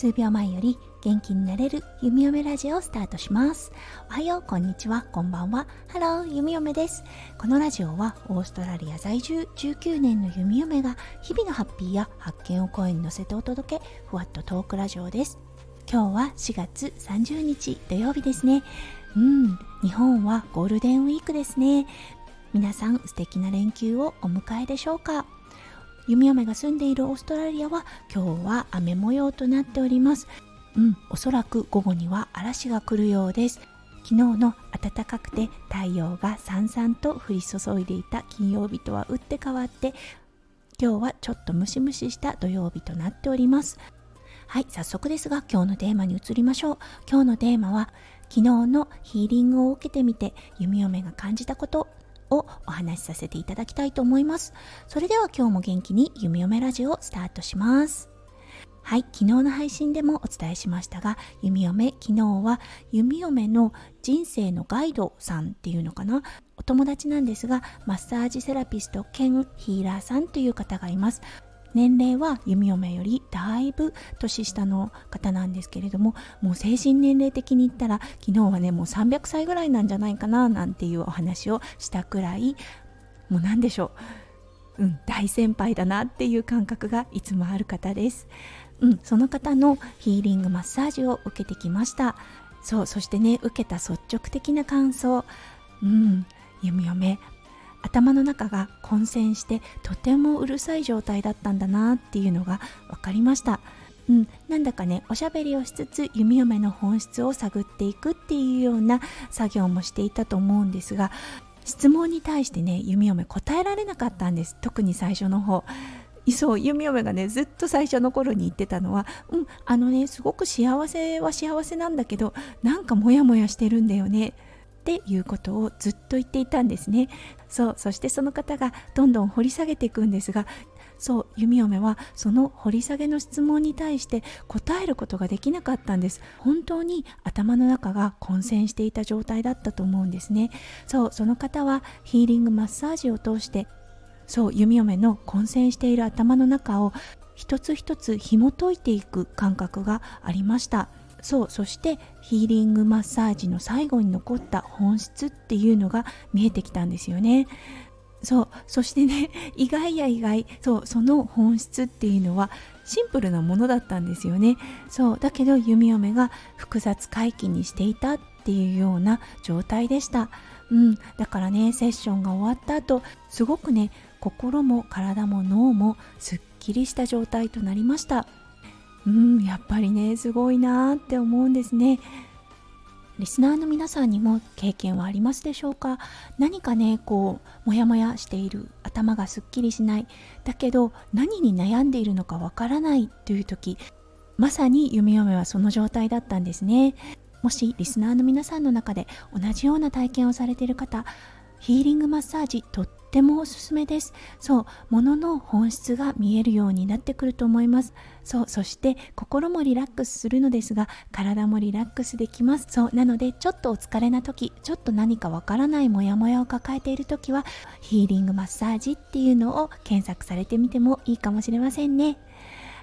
数秒前より元気になれるゆみよめラジオをスタートします。おはようこんにちはこんばんは。ハロー弓嫁です。このラジオはオーストラリア在住19年の弓嫁が日々のハッピーや発見を声に乗せてお届けふわっとトークラジオです。今日は4月30日土曜日ですね。うん日本はゴールデンウィークですね。皆さん素敵な連休をお迎えでしょうか？弓嫁が住んでいるオーストラリアは今日は雨模様となっております。うんおそらく午後には嵐が来るようです。昨日の暖かくて太陽がさんさんと降り注いでいた金曜日とは打って変わって今日はちょっとムシムシした土曜日となっております。はい早速ですが今日のテーマに移りましょう。今日のテーマは昨日のヒーリングを受けてみて弓嫁が感じたこと。をお話しさせていただきたいと思います。それでは今日も元気に弓嫁ラジオをスタートします。はい、昨日の配信でもお伝えしましたが、弓嫁、昨日は弓嫁の人生のガイドさんっていうのかな、お友達なんですが、マッサージセラピスト兼ヒーラーさんという方がいます。年齢は弓嫁よりだいぶ年下の方なんですけれどももう精神年齢的に言ったら昨日はねもう300歳ぐらいなんじゃないかななんていうお話をしたくらいもう何でしょう、うん、大先輩だなっていう感覚がいつもある方です、うん、その方のヒーリングマッサージを受けてきました。そうそしてね受けた率直的な感想。うん弓嫁頭の中が混戦してとてもうるさい状態だったんだなっていうのが分かりました。うん、なんだかねおしゃべりをしつつ弓嫁の本質を探っていくっていうような作業もしていたと思うんですが質問に対してね弓嫁答えられなかったんです特に最初の方。そう弓嫁がねずっと最初の頃に言ってたのはうんあのねすごく幸せは幸せなんだけどなんかモヤモヤしてるんだよねっていうことをずっと言っていたんですね。そうそしてその方がどんどん掘り下げていくんですがそう弓嫁はその掘り下げの質問に対して答えることができなかったんです。本当に頭の中が混戦していた状態だったと思うんですね。そうその方はヒーリングマッサージを通してそう弓嫁の混戦している頭の中を一つ一つ紐解いていく感覚がありました。そうそしてヒーリングマッサージの最後に残った本質っていうのが見えてきたんですよね。そうそしてね 意外や意外そうその本質っていうのはシンプルなものだったんですよね。そうだけど弓嫁が複雑回帰にしていたっていうような状態でした。うんだからねセッションが終わった後すごくね心も体も脳もすっきりした状態となりました。うんやっぱりねすごいなって思うんですね。リスナーの皆さんにも経験はありますでしょうか？何かねこうモヤモヤしている頭がすっきりしない。だけど何に悩んでいるのかわからないという時まさに弓嫁はその状態だったんですね。もしリスナーの皆さんの中で同じような体験をされている方ヒーリングマッサージとっってもおすすめです。そう物の本質が見えるようになってくると思います。そうそして心もリラックスするのですが体もリラックスできます。そうなのでちょっとお疲れな時ちょっと何かわからないモヤモヤを抱えている時はヒーリングマッサージっていうのを検索されてみてもいいかもしれませんね。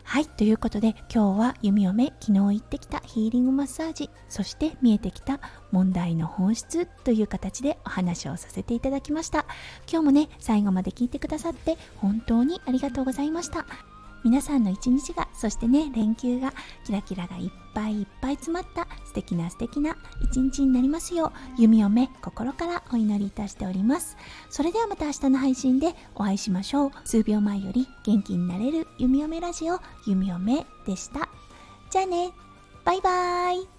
はい、ということで今日は弓嫁昨日行ってきたヒーリングマッサージそして見えてきた問題の本質という形でお話をさせていただきました。今日もね最後まで聞いてくださって本当にありがとうございました。皆さんの一日がそしてね連休がキラキラがいっぱいいっぱい詰まった素敵な素敵な一日になりますよう弓嫁心からお祈りいたしております。それではまた明日の配信でお会いしましょう。数秒前より元気になれる弓嫁ラジオ弓嫁でした。じゃあね。バイバーイ。